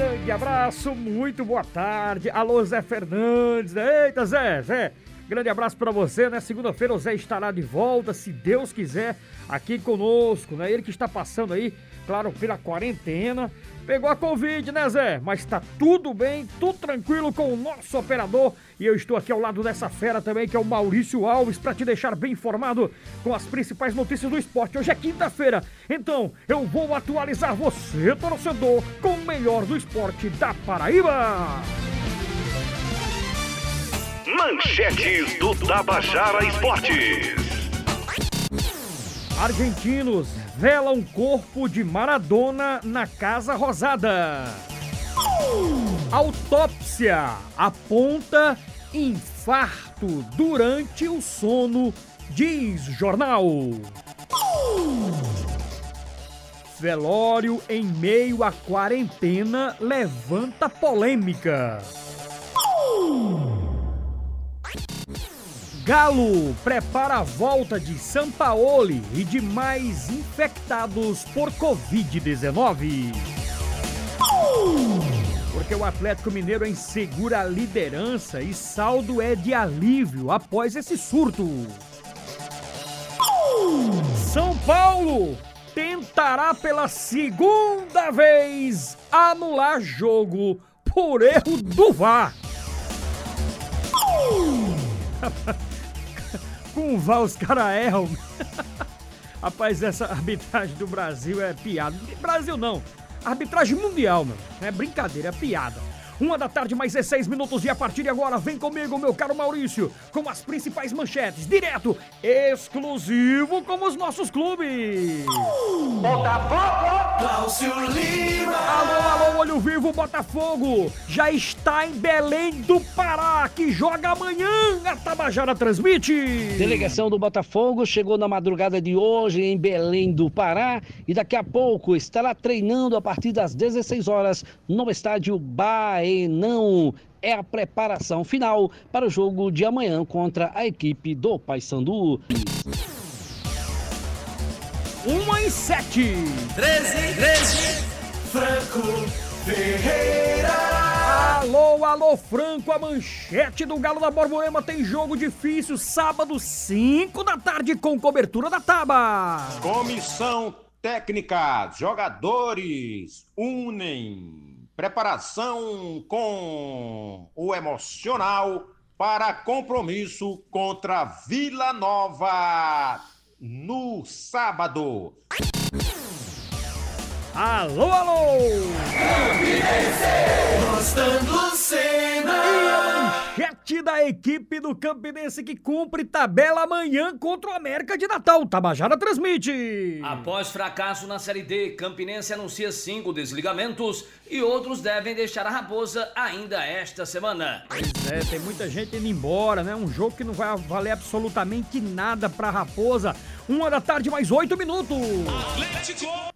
grande abraço, muito boa tarde. Alô, Zé Fernandes. Eita, Zé, Zé. Grande abraço para você, né? Segunda-feira o Zé estará de volta, se Deus quiser, aqui conosco, né? Ele que está passando aí, claro, pela quarentena. Pegou a Covid, né, Zé? Mas tá tudo bem, tudo tranquilo com o nosso operador. E eu estou aqui ao lado dessa fera também, que é o Maurício Alves, para te deixar bem informado com as principais notícias do esporte. Hoje é quinta-feira, então eu vou atualizar você, torcedor, com o melhor do esporte da Paraíba. Manchetes do Tabajara Esportes. Argentinos velam corpo de Maradona na Casa Rosada. Autópsia aponta infarto durante o sono, diz jornal. Velório em meio à quarentena levanta polêmica. Galo prepara a volta de Sampaoli e de mais infectados por Covid-19. Porque o Atlético Mineiro insegura a liderança e saldo é de alívio após esse surto. São Paulo tentará pela segunda vez anular jogo por erro do VAR. Com o VAR os caras erram. Rapaz, essa arbitragem do Brasil é piada. Brasil não. Arbitragem mundial, meu. Não é brincadeira, é piada. Uma da tarde, mais 16 minutos, e a partir de agora, vem comigo, meu caro Maurício, com as principais manchetes, direto, exclusivo com os nossos clubes. Botafogo! Cláudio Lima! Alô, alô, olho vivo, Botafogo! Já está em Belém do Pará, que joga amanhã, a Tabajara transmite. Delegação do Botafogo chegou na madrugada de hoje em Belém do Pará e daqui a pouco estará treinando a partir das 16 horas no estádio Baenão. É a preparação final para o jogo de amanhã contra a equipe do Paysandu. 1 em 7. 13, 13, Franco Ferreira! Alô, alô, Franco, a manchete do Galo da Borborema tem jogo difícil, sábado, 5 da tarde, com cobertura da Taba. Comissão técnica, jogadores unem preparação com o emocional para compromisso contra Vila Nova no sábado. Alô, alô! E cena! Da equipe do Campinense que cumpre tabela amanhã contra o América de Natal. Tabajara transmite. Após fracasso na Série D, Campinense anuncia cinco desligamentos e outros devem deixar a Raposa ainda esta semana. Pois é, tem muita gente indo embora, né? Um jogo que não vai valer absolutamente nada pra Raposa. Uma da tarde, mais oito minutos.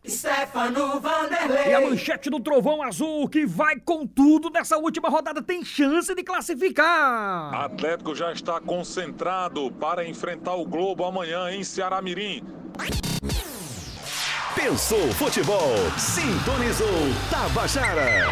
Stefano E a Vanderlei! manchete do Trovão Azul, que vai com tudo nessa última rodada, tem chance de classificar. Atlético já está concentrado para enfrentar o Globo amanhã em Ceará Mirim. Pensou futebol, sintonizou Tabajara.